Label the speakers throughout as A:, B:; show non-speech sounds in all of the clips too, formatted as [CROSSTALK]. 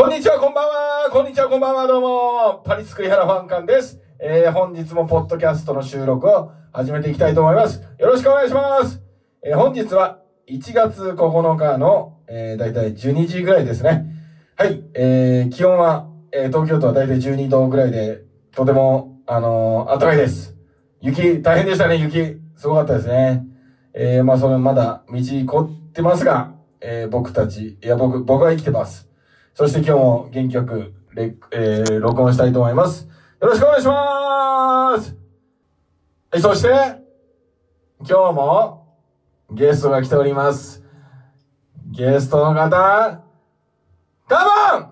A: こんにちは、こんばんは。こんにちは、こんばんは。どうも。パリスクリハラファンカンです。えー、本日もポッドキャストの収録を始めていきたいと思います。よろしくお願いします。えー、本日は1月9日の、えー、だいたい12時ぐらいですね。はい。えー、気温は、えー、東京都はだいたい12度ぐらいで、とても、あのー、暖かいです。雪、大変でしたね、雪。すごかったですね。えー、まあ、それまだ道凍ってますが、えー、僕たち、いや、僕、僕は生きてます。そして今日も元気よく、レえー、録音したいと思います。よろしくお願いします。はい、そして、今日も、ゲストが来ております。ゲストの方、カモン！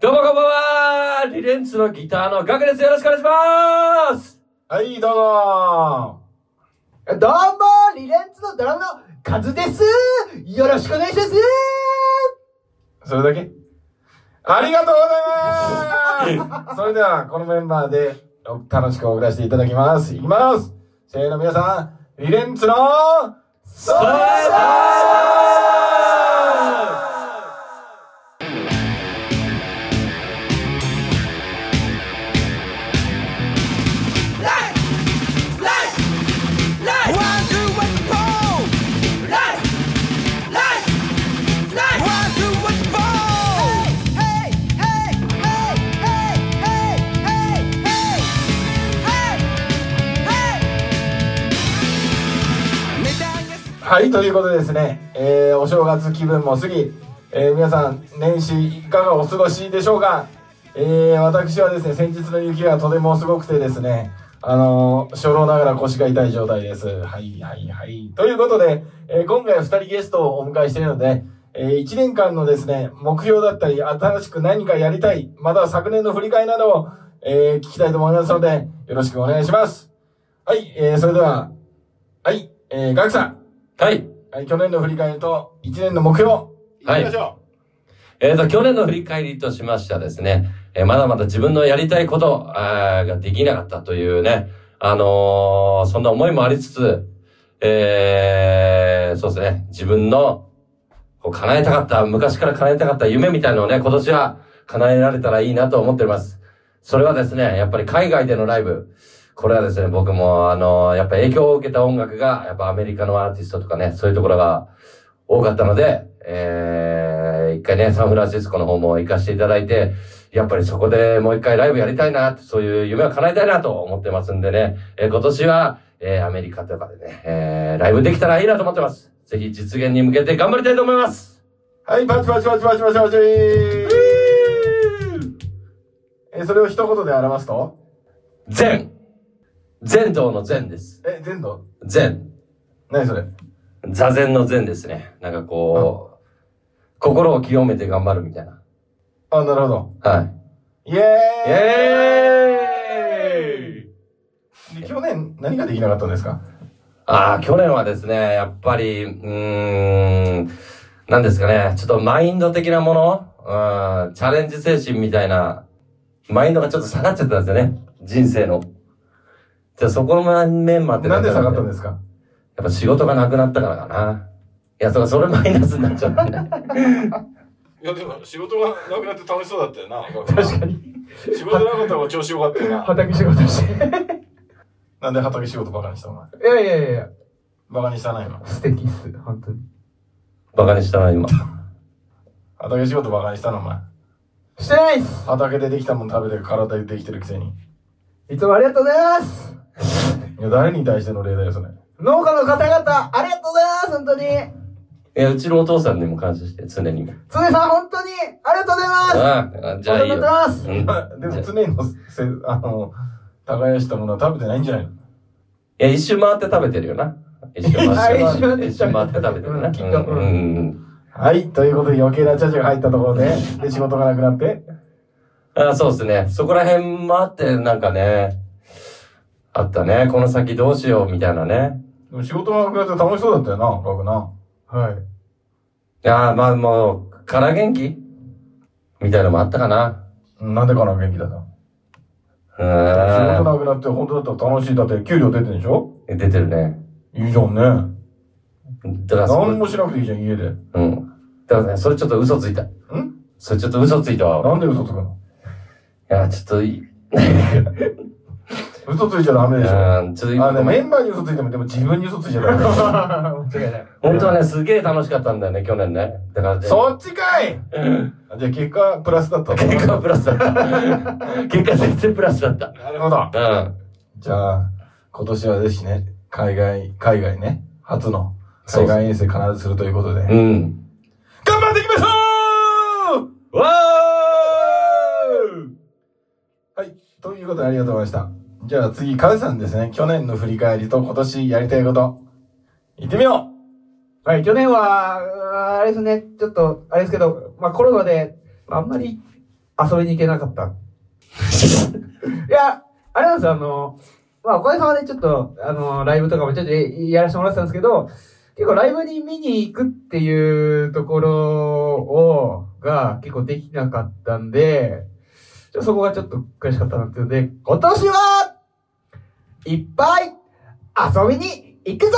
B: どうもこんばんはリレンツのギターのガクです。よろしくお願いします！
A: はい、どうも。
C: どうもリレンツのドラムのカズです。よろしくお願いします。
A: それだけ？ありがとうございます。それでは、このメンバーで楽しく送らせていただきます。いきます。せーの、皆さん、リレンツの、ソ
B: ー
A: はい、ということでですね、えー、お正月気分も過ぎ、えー、皆さん、年始いかがお過ごしでしょうかえー、私はですね、先日の雪がとてもすごくてですね、あのー、初老ながら腰が痛い状態です。はい、はい、はい。ということで、えー、今回は二人ゲストをお迎えしているので、えー、一年間のですね、目標だったり、新しく何かやりたい、または昨年の振り返りなどを、えー、聞きたいと思いますので、よろしくお願いします。はい、えー、それでは、はい、えー、ガクさん。
B: はい。
A: はい、去年の振り返りと、1年の目標、
B: はい
A: きましょ
B: えっ、と、去年の振り返りとしましてはですね、えーまだまだ自分のやりたいことができなかったというね、あのーそんな思いもありつつ、えー、そうですね、自分のこう叶えたかった、昔から叶えたかった夢みたいなのをね、今年は叶えられたらいいなと思っております。それはですね、やっぱり海外でのライブ。これはですね、僕も、あの、やっぱ影響を受けた音楽が、やっぱアメリカのアーティストとかね、そういうところが多かったので、えー、一回ね、サンフランシスコの方も行かせていただいて、やっぱりそこでもう一回ライブやりたいなそういう夢を叶えたいなと思ってますんでね、えー今年は、えー、アメリカとかでね、えー、ライブできたらいいなと思ってます。ぜひ実現に向けて頑張りたいと思います。
A: う。はい、パチパチパチパチパチパチえー、それを一言で表すと？
B: 善善道の善です。
A: え、全土
B: 善。
A: 何それ？
B: 座禅の善ですね。なんかこう、心を清めて頑張るみたいな。
A: あ、なるほど。
B: はい。
A: イエーイ
B: イエーイ
A: で去年何ができなかったんですか？
B: ああ、去年はですね、やっぱり、うーん、なんですかね、ちょっとマインド的なもの、うん、チャレンジ精神みたいな、マインドがちょっと下がっちゃったんですよね。人生の。じゃあそこの面もあって
A: なんで下がったん
B: す
A: ですか？
B: やっぱ仕事がなくなったからかな。いや、それ、それマイナスになっちゃったね。[LAUGHS]
A: いや、でも仕事がなくなって楽しそうだったよな。確かに。仕事なかった方が調子よかったよな。
C: 畑仕事して。[LAUGHS]
A: なんで畑仕事バカにしたの？
C: いやいやいやいや、
A: バカにしたないの？
C: 素敵っす、本当に。
B: バカにしたな、今。
A: 畑仕事バカにしたのお前？
C: してないっす
A: 畑でできたもん食べて体でできてるくせに。
C: いつもありがとうございます
A: いや、誰に対しての例だよ、それ？
C: 農家の方々、ありがとうございます本当に
B: いや、うちのお父さんにも感謝して、常に。
C: つねさん、本当にありがとうございます
B: ああ、じゃあいいよ。
C: お世話になってます
B: うん。
A: でも常にのせ、あの、耕したものは食べてないんじゃないの？
B: いや、一周回って食べてるよな。一周回って。[LAUGHS]
C: あ一周回って
B: 一周回って食べてるな。
C: うん
A: はい。ということで余計なチャチャが入ったところで、[LAUGHS] で、仕事がなくなって。
B: あそうですね。そこら辺もあって、なんかね、あったね。この先どうしよう、みたいなね。
A: でも仕事がなくなって楽しそうだったよな、ガクな。
C: はい。
B: いやーまあもう、から元気？みたいなのもあったかな。
A: うんなんでかな、元気だったの？
B: う
A: 仕事
B: ー
A: なくなって本当だったら楽しい。だって給料出てるでしょ？
B: ん。出てるね。
A: いいじゃんね。
B: だからそれ、
A: 何もしなくていいじゃん、家で。ん
B: うん。だからね、それちょっと嘘ついた。それちょっと嘘ついたわ。
A: なんで嘘つくの？
B: いや、ちょっといい、
A: 嘘ついちゃダメでしょ。
B: うんちょっと
A: あの、メンバーに嘘ついても、でも自分に嘘ついちゃダメ。
C: 間違いない。
B: 本当はね、すげえ楽しかったんだよね、去年ね。だからね、
A: そっちかいあじゃあ結果、プラスだったの？
B: 結果はプラスだった。[LAUGHS] 結果全然プラスだった。
A: なるほど。
B: うん。
A: じゃあ、今年はぜひね、海外、海外ね、初の海外遠征必ずするということで。
B: うん。
A: 頑張っていきましょう
B: わ
A: はい。ということでありがとうございました。じゃあ次、カズさんですね。去年の振り返りと今年やりたいこと。行ってみよ
C: はい、去年は、あれですね、ちょっと、あれですけど、まあコロナで、あんまり遊びに行けなかった。[LAUGHS] いや、あれなんですよ、あの、まあおかげさまでちょっと、あの、ライブとかもちょっとやらせてもらってたんですけど、結構ライブに見に行くっていうところを、が結構できなかったんで、そこがちょっと悔しかったなっていうので、今年はいっぱい遊びに行くぞ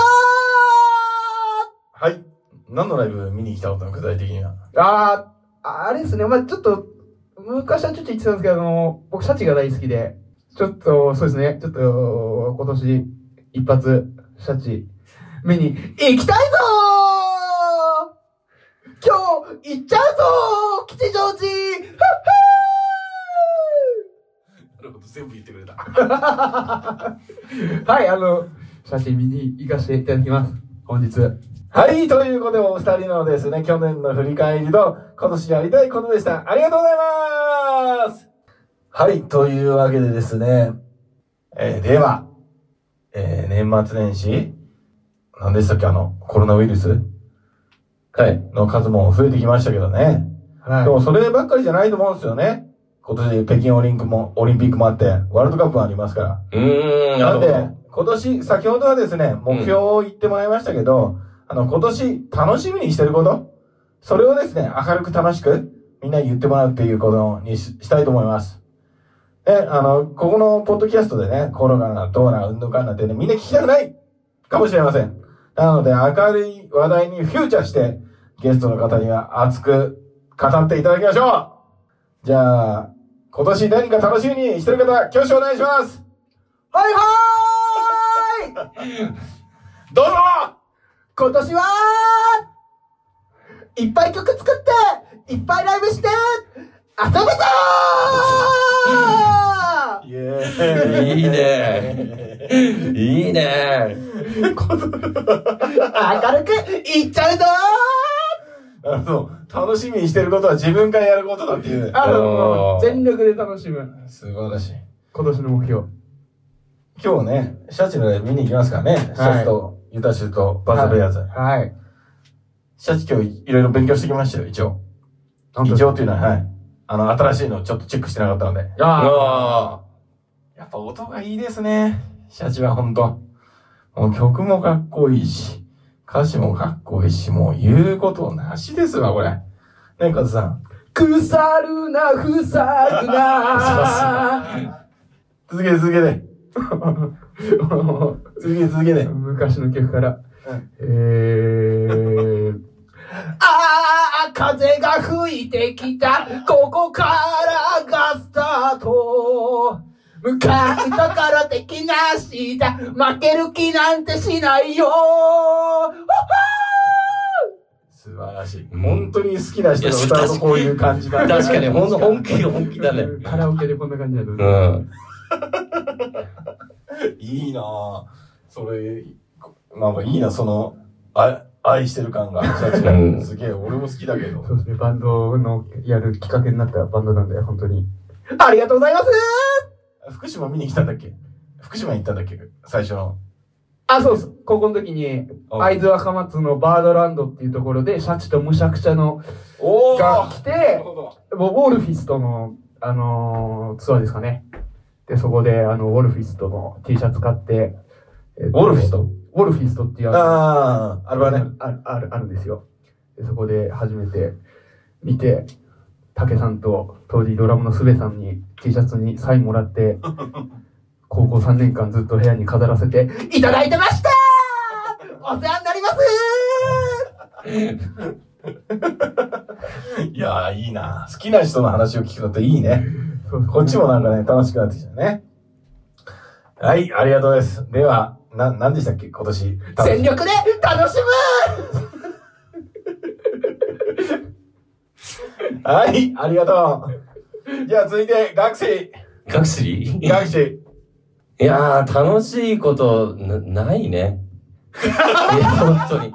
A: はい。何のライブ見に来たことの具体的には。
C: ああ、あれですね。まあちょっと、昔はちょっと言ってたんですけど、あの、僕、シャチが大好きで、ちょっと、そうですね。ちょっと、今年、一発、シャチ、見に、行きたいぞー今日、行っちゃうぞー吉祥寺
A: なるほど、全部言ってくれた。[LAUGHS]
C: はい、あの、シャチ見に行かせていただきます。本日。
A: はい、ということで、お二人のですね、去年の振り返りと、今年やりたいことでした。ありがとうございますはい、というわけでですね、えー、では、えー、年末年始、何でしたっけ、あの、コロナウイルス？
B: はい。
A: の数も増えてきましたけどね。
C: は
A: でも、そればっかりじゃないと思うんですよね。今年、北京オリンピックも、オリンピックもあって、ワールドカップもありますから。
B: うーん、な
A: なんで今年、先ほどはですね、目標を言ってもらいましたけど、あの、今年、楽しみにしてること、それをですね、明るく楽しく、みんなに言ってもらうっていうことにししたいと思います。で、あの、ここのポッドキャストでね、コロナがどうな、うんぬんかんなってね、みんな聞きたくないかもしれません。なので、明るい話題にフューチャーして、ゲストの方には熱く語っていただきましょうじゃあ、今年何か楽しみにしてる方、挙手お願いします。
C: はいはーい！
A: どうぞ。
C: 今年はいっぱい曲作っていっぱいライブして遊ぶぞー！
B: いいね。いいね。
C: 明るくいっちゃうぞ
A: あの、楽しみにしてることは自分からやることだっていう
C: ー。あの全力で楽しむ
A: 素晴らしい。
C: 今年の目標
A: 今日ね、シャチのライブ見に行きますからね。シャチと、ユタシュとバズベアーズ。
C: はい
A: シャチ今日いろいろ勉強してきましたよ、一応。一応っていうのは、はい。あの、新しいのちょっとチェックしてなかったので。
C: あ
B: あ
A: やっぱ音がいいですね。シャチはほんと。もう曲もかっこいいし、歌詞もかっこいいし、もう言うことなしですわ、これ。ねえ、カズさん。
C: 腐るな腐るな
A: 続けて続けて。続けて [LAUGHS] 続けて。
C: 昔の曲から、
A: うん
C: えー、ああ、風が吹いてきた、ここからがスタート。向かうところ的なした、負ける気なんてしないよ。
A: 素晴らしい。
B: うん
A: 本当に好きな人が歌うとこういう感じだ
B: あ。確かに、ほんと本気、本気だね。[LAUGHS]
C: カラオケでこんな感じだと。
B: うん。
A: いいなぁ。それ、なんかいいな、その、あ愛してる感が。すげえ、俺も好きだけど。
C: そうですね、バンドのやるきっかけになったバンドなんで、本当に。ありがとうございます
A: 福島見に来たんだっけ？福島行ったんだっけ？最初の。
C: あ、そうです。高校の時に、
A: あ
C: 会津若松のバードランドっていうところで、シャチとむしゃくちゃの
A: お
C: が来て、
A: ほど。
C: ウォルフィストの、あのーツアーですかね。で、そこで、あの、ウォルフィストの T シャツ買って、えっ
A: ウォルフィスト？
C: ウォルフィストっていう
A: ああ、あれはね。
C: ある、ある、あるんですよ。で、そこで初めて見て、竹さんと当時ドラムのすべさんに T シャツにサインもらって、[LAUGHS] 高校3年間ずっと部屋に飾らせていただいてましたお世話になります [LAUGHS]
A: いやー、いいな。好きな人の話を聞くのっていいね。こっちもなんかね、楽しくなってきたね。はい、ありがとうです。では、な、何でしたっけ今年。
C: 全力で楽し
A: はい、ありがとう。じゃあ続いて、学生。
B: 学士？
A: 学生。
B: いやー、楽しいことな、ないね。[LAUGHS] いや、本当に。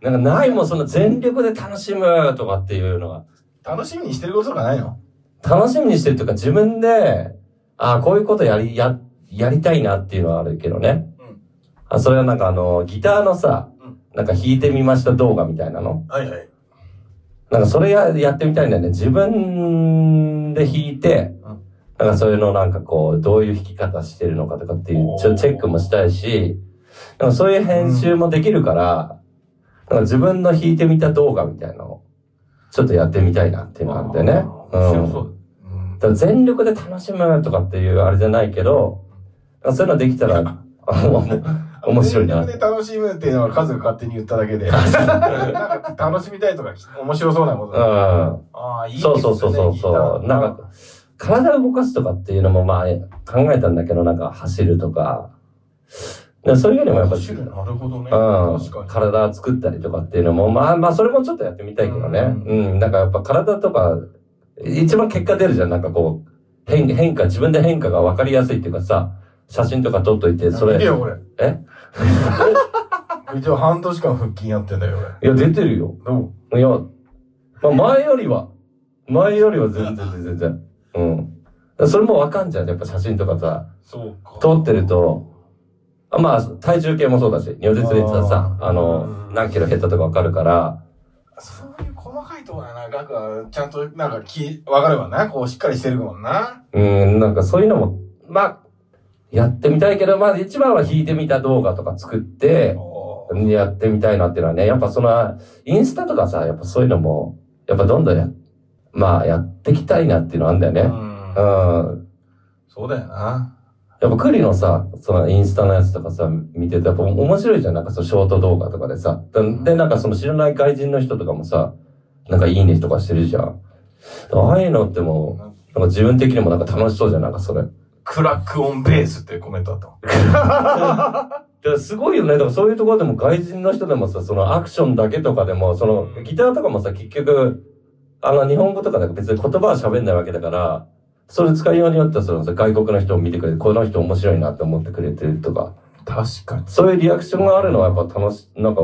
B: なんかないもん、その全力で楽しむとかっていうのが。
A: 楽しみにしてることとかないの？
B: 楽しみにしてるというか自分で、ああ、こういうことやり、や、やりたいなっていうのはあるけどね。
A: うん
B: あ、それはなんかあの、ギターのさ
A: うん、
B: なんか弾いてみました動画みたいなの。
A: はいはい。
B: なんかそれや、やってみたいんだよね。自分で弾いて
A: うん、
B: なんかそれのなんかこう、どういう弾き方してるのかとかっていう、ちょっとチェックもしたいし、なんかそういう編集もできるから、なんか自分の弾いてみた動画みたいなのを、ちょっとやってみたいなっていうのがあってね。
A: う。うん
B: 全力で楽しむとかっていうあれじゃないけど、そういうのできたら、[LAUGHS] 面白いな。
A: で楽しむっていうのは数が勝手に言っただけで。なんか楽しみたいとか面白そうなこと
B: う
A: だ。
B: ん。
A: ああ、いいですね
B: そうそうそうそう。なんか、体を動かすとかっていうのもまあ考えたんだけど、なんか走るとか。でそういうよりもやっぱ、
A: なるほどね。
B: うん。体作ったりとかっていうのも、まあまあ、それもちょっとやってみたいけどね。
A: う
B: うん。なんかやっぱ体とか、一番結果出るじゃん。なんかこう、変変化、自分で変化が分かりやすいっていうかさ、写真とか撮っといて、それ。
A: 見てよ、これ。
B: え？[LAUGHS]
A: 一応半年間腹筋やってんだよ、
B: いや、出てるよ。いや、まあ前よりは、前よりは全然全然。うん。それもわかんじゃん。やっぱ写真とかさ、
A: そうか。
B: 撮ってると、あまあ、体重計もそうだし、如実で言ってたさ、
A: あ
B: の、何キロ減ったとかわかるから、
A: そういう細かいところだな。額はちゃんと、なんか、き、わかればな。こう、しっかりしてるもんな。
B: うん、なんかそういうのも、まあ、やってみたいけど、まず一番は弾いてみた動画とか作って、やってみたいなっていうのはね、やっぱその、インスタとかさ、やっぱそういうのも、やっぱどんどんや、まあ、やっていきたいなっていうのあるんだよね。
A: うん
B: うん。
A: そうだよな。
B: やっぱクリのさ、そのインスタのやつとかさ、見ててやっぱ面白いじゃん。なんかそうショート動画とかでさ。で、なんかその知らない外人の人とかもさ、なんかいいねとかしてるじゃん。ああいうのってもう、なんか自分的にもなんか楽しそうじゃん、なんかそれ。
A: クラックオンベースっていうコメントあったもん。
B: ですごいよね。だからそういうところでも外人の人でもさ、そのアクションだけとかでも、そのギターとかもさ、結局、あの日本語とかで別に言葉は喋んないわけだから、それ使いようによってはそのさ外国の人を見てくれて、この人面白いなって思ってくれてるとか、
A: 確かに。
B: そういうリアクションがあるのはやっぱ楽し、なんか、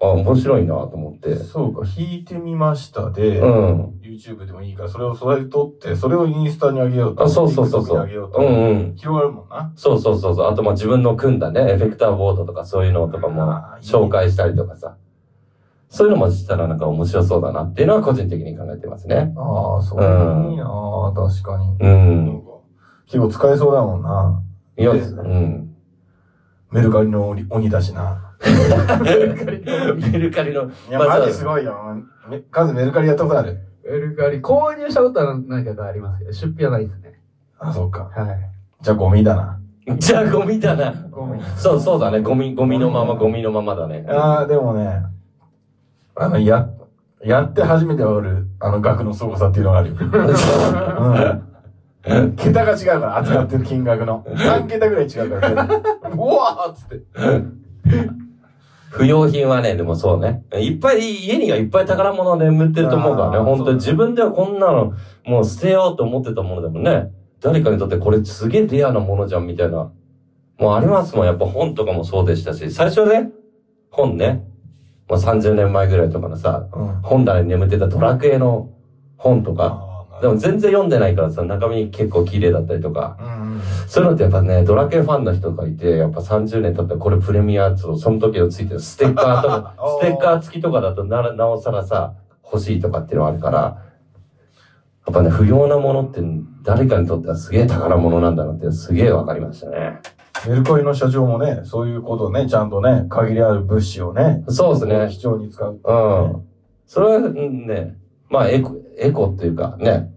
B: あ、面白いなと思って。
A: そうか、弾いてみましたで、
B: うん。
A: YouTube でもいいから、それをそれ撮って、それをインスタに上げようと。
B: あ、そうそうそうそう。
A: 上げようと。
B: うんうん。
A: 広がるもんな。
B: そうそうそうそう。あとまあ自分の組んだね、エフェクターボードとかそういうのとかも紹介したりとかさ。そういうのもしたらなんか面白そうだなっていうのは個人的に考えてますね。
A: ああ、そう
B: うん
A: いいなあ確かに。
B: う
A: なん結構使えそうだもんな。
B: いや、
A: で
B: うん。
A: メルカリの鬼鬼だしな。[LAUGHS]
B: メルカリの、
A: いや、
B: まあ
A: マジすごいよ。め数メルカリやったことある
C: メルカリ、購入したことは何回かありますけど、出費はないですね。
A: あ、そうか。
C: はい。
A: じゃあゴミだな。
B: じゃあゴミだな。
C: ごめん。
B: そうそうだね。ゴミ、ゴミのまま、ゴミのままだね。
A: ああ、でもね、あの、や、やって初めてわかる、あの額の凄さっていうのがあるよ。うん。桁が違うから、扱ってる金額の。3桁ぐらい違うから。うわーっつって。
B: 不要品はね、でもそうね。いっぱい、家にはいっぱい宝物眠ってると思うからね。本当に自分ではこんなの、もう捨てようと思ってたものでもね。誰かにとってこれすげえレアなものじゃん、みたいな。もうありますもん。やっぱ本とかもそうでしたし。最初ね、本ね。もう30年前ぐらいとかのさ、
A: うん。
B: 本棚に眠ってたドラクエの本とか。でも全然読んでないからさ、中身結構綺麗だったりとか。そういうのってやっぱね、ドラクエファンの人がいて、やっぱ30年経ったらこれプレミアと、その時のついてるステッカーとか [LAUGHS] ステッカー付きとかだとななおさらさ、欲しいとかっていうのはあるから、やっぱね、不要なものって誰かにとってはすげえ宝物なんだなってすげえわかりましたね。
A: メルカリの社長もね、そういうことをね、ちゃんとね、限りある物資をね、
B: そうですね。
A: 貴重に使う。
B: うん。それはうんね、まあエコ、エコっていうかね、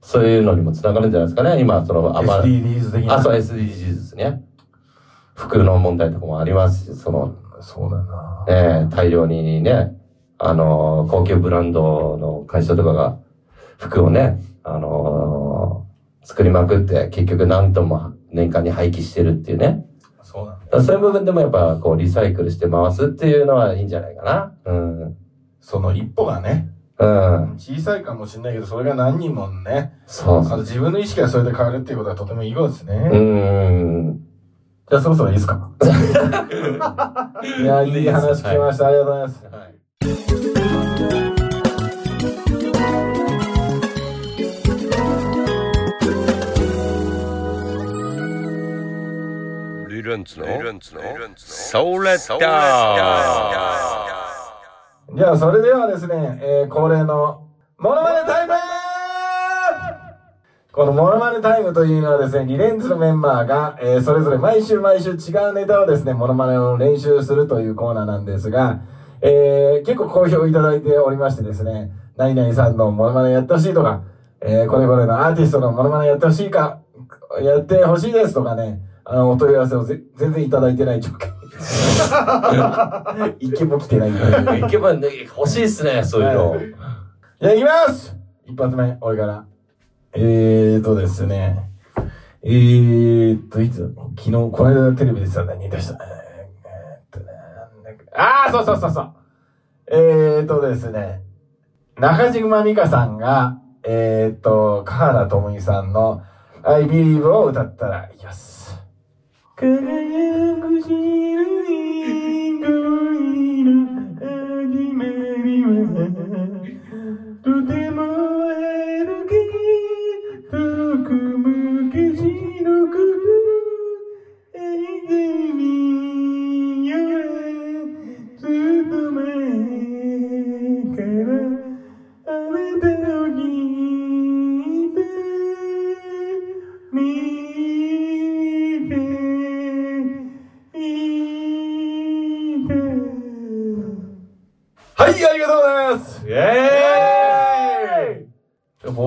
B: そういうのにもつながるんじゃないですかね。今、その、あま
A: SDGs 的な。
B: あ、そう SDGs ですね。服の問題とかもありますし、その、
A: そうだな
B: ええ大量にね、あのー高級ブランドの会社とかが、服をね、あのー作りまくって、結局何トンも年間に廃棄してるっていうね。
A: そうなんだ。
B: そういう部分でもやっぱ、こう、リサイクルして回すっていうのはいいんじゃないかな。うん。
A: その一歩がね、
B: うん。
A: 小さいかもしれないけど、それが何人もね、
B: そうそう。
A: あと自分の意識がそれで変わるっていうことはとてもいいことですね。
B: うーん。
A: じゃあそろそろいいですか？[LAUGHS] いや、いい話聞きました。ありがとうございます。
B: はい。
D: ルルンツのソーレッダー
A: じゃあ、それではですね、えー、恒例の、モノマネタイムこのモノマネタイムというのはですね、リレンズのメンバーが、えー、それぞれ毎週毎週違うネタをですね、モノマネを練習するというコーナーなんですが、えー、結構好評いただいておりましてですね、何々さんのモノマネやってほしいとか、えー、これこれのアーティストのモノマネやってほしいか、やってほしいですとかね、あの、お問い合わせをぜ全然いただいてない状況。[LAUGHS] 一件も来てないんで。
B: 行けばね、欲しいっすね、そういうの。
A: はいじゃあ行きます一発目、俺から。えーとですね。えーと、いつ、昨日、この間テレビでさ、何出したえーえーっとねなんだっけあー、そうそうそうそう。えーとですね。中島美嘉さんが、えーと、香原朋美さんの I Believe を歌ったらいきます。輝く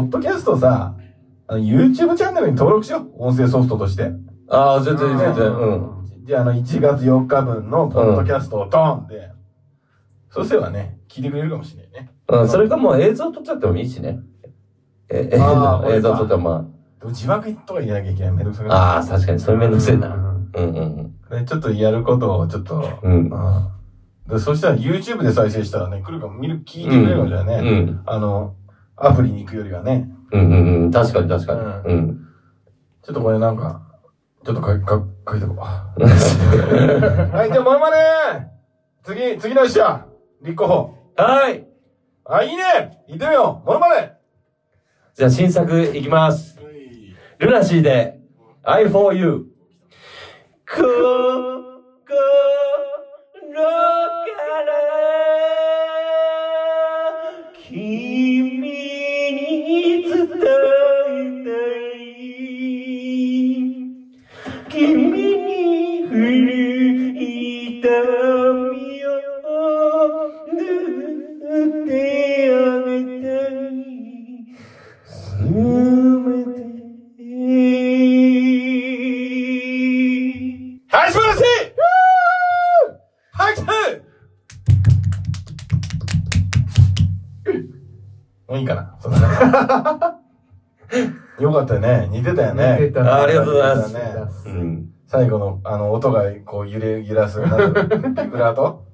A: ッドキャストさ、あの YouTube チャンネルに登録しよう。音声ソフトとして。
B: ああ、全然全然、うん。
A: じゃあ、あの、1月4日分のポッドキャストをドーンって。そうすればね、聞いてくれるかもしれないね。
B: うん、それかもう映像撮っちゃってもいいしね。え、え映像撮ってもま
A: でも字幕とか入れなきゃいけない。めんどくさく
B: あ。ああ、
A: な
B: 確かに、それめんどくせえな。
C: うん
B: うんうん
A: い。でちょっとやることを、ちょっと、
B: うん。うん。
A: うんでそしたら YouTube で再生したらね、来るかも、見る、聞いてくれるかもしれないね。
B: うん。
A: あの、アプリに行くよりはね。
B: うんうんうん。確かに確かに。
A: う
B: うん。
A: ちょっとこれなんか、ちょっとか、か、書いとこう。[LAUGHS] はい、じゃあ、モノマネ次、次の人や。立候補。
B: はい。
A: あ、いいね行ってみようモノマネ
B: じゃあ新作いきます。ルナシーで、I for you。心
A: はい、素晴らしい拍手もういいかな？そんな感じよかったよね。似てたよね。
C: 似てた
B: あありがとうございます
A: 似てたね
B: うん。
A: 最後の、あの、音が、こう、揺れ、揺らす、なんだろうビブラート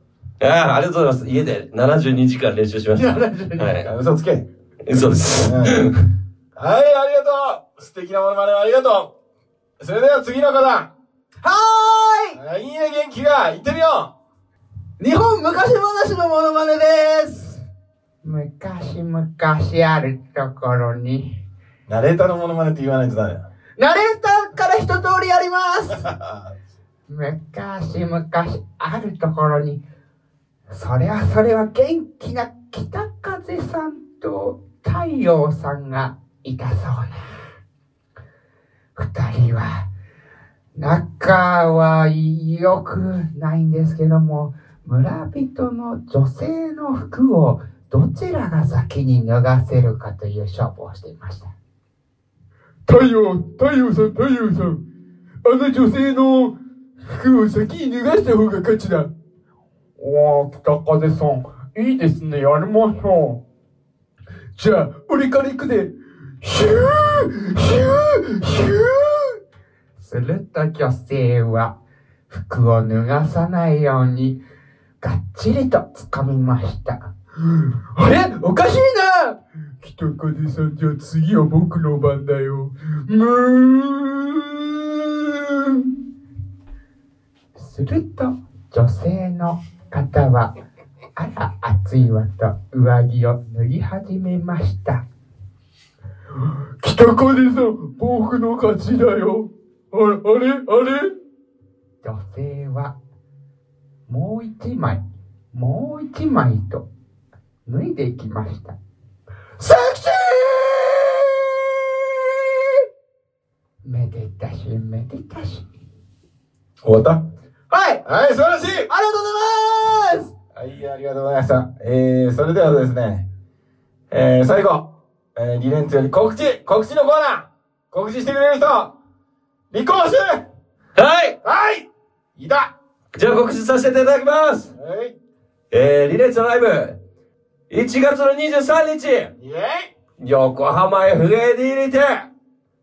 B: ああ、ありがとうございます。家で72時間練習しました。
C: 72
B: は
A: 嘘つけ。
B: い。そうです。
A: うんはい、ありがとう素敵なものまねをありがとうそれでは次の方
C: は
A: あい。いね、元気が。行ってみよ
C: ーい日本昔話のモノマネです。昔々あるところに、
A: うナレーターのものまねって言わないとダメだ。
C: ナレーターから一通りやります。[LAUGHS] 昔々あるところに、それはそれは元気な北風さんと太陽さんがいたそうな。二人は、仲は良くないんですけども、村人の女性の服をどちらが先に脱がせるかという勝負をしていました。
A: 太陽、太陽さん、太陽さん。あの女性の服を先に脱がした方が勝ちだ。
C: おー、北風さん、いいですね、やりましょう。じゃあ、俺から行くで。ヒューヒューヒューすると女性は、服を脱がさないように、がっちりと掴みました。あれ？おかしいな北風さんじゃあ次は僕の番だよ。むーんすると、女性の方は、あら暑いわと上着を脱ぎ始めました。北風さん、僕の勝ちだよ。あれ、あれ、あれ女性は、もう一枚、もう一枚と、脱いでいきました。セクシー！めでたし、めでたし。
A: 終わった？
C: はい！
A: はい、素晴らしい！
C: ありがとうございます！
A: はい、ありがとうございました。えー、それではですね、えー、最後、えー、リレンツより告知告知のコーナー告知してくれる人立候補して
B: はい！
A: はい！いた！
B: じゃあ告知させていただきます。
A: はい。
B: えー、リレッツのライブ、1月の23日、
A: イェイ！
B: 横浜 FAD にて、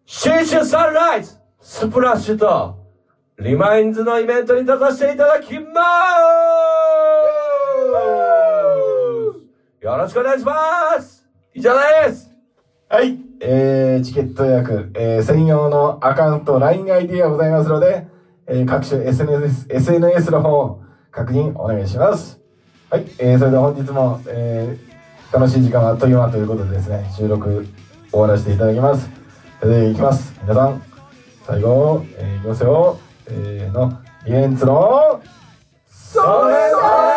B: 新春サンライズ、スプラッシュと、リマインズのイベントに出させていただきまーすよろしくお願いします。以上です。
A: はい。えー、チケット予約、えー、専用のアカウント、LINEID がございますので、えー、各種 SNS、SNS の方、確認お願いします。はい。えー、それでは本日も、えー、楽しい時間はあっという間ということでですね、収録終わらせていただきます。それでは行きます。皆さん、最後、えー、いきますよ。えーの、リエンツの、それぞれ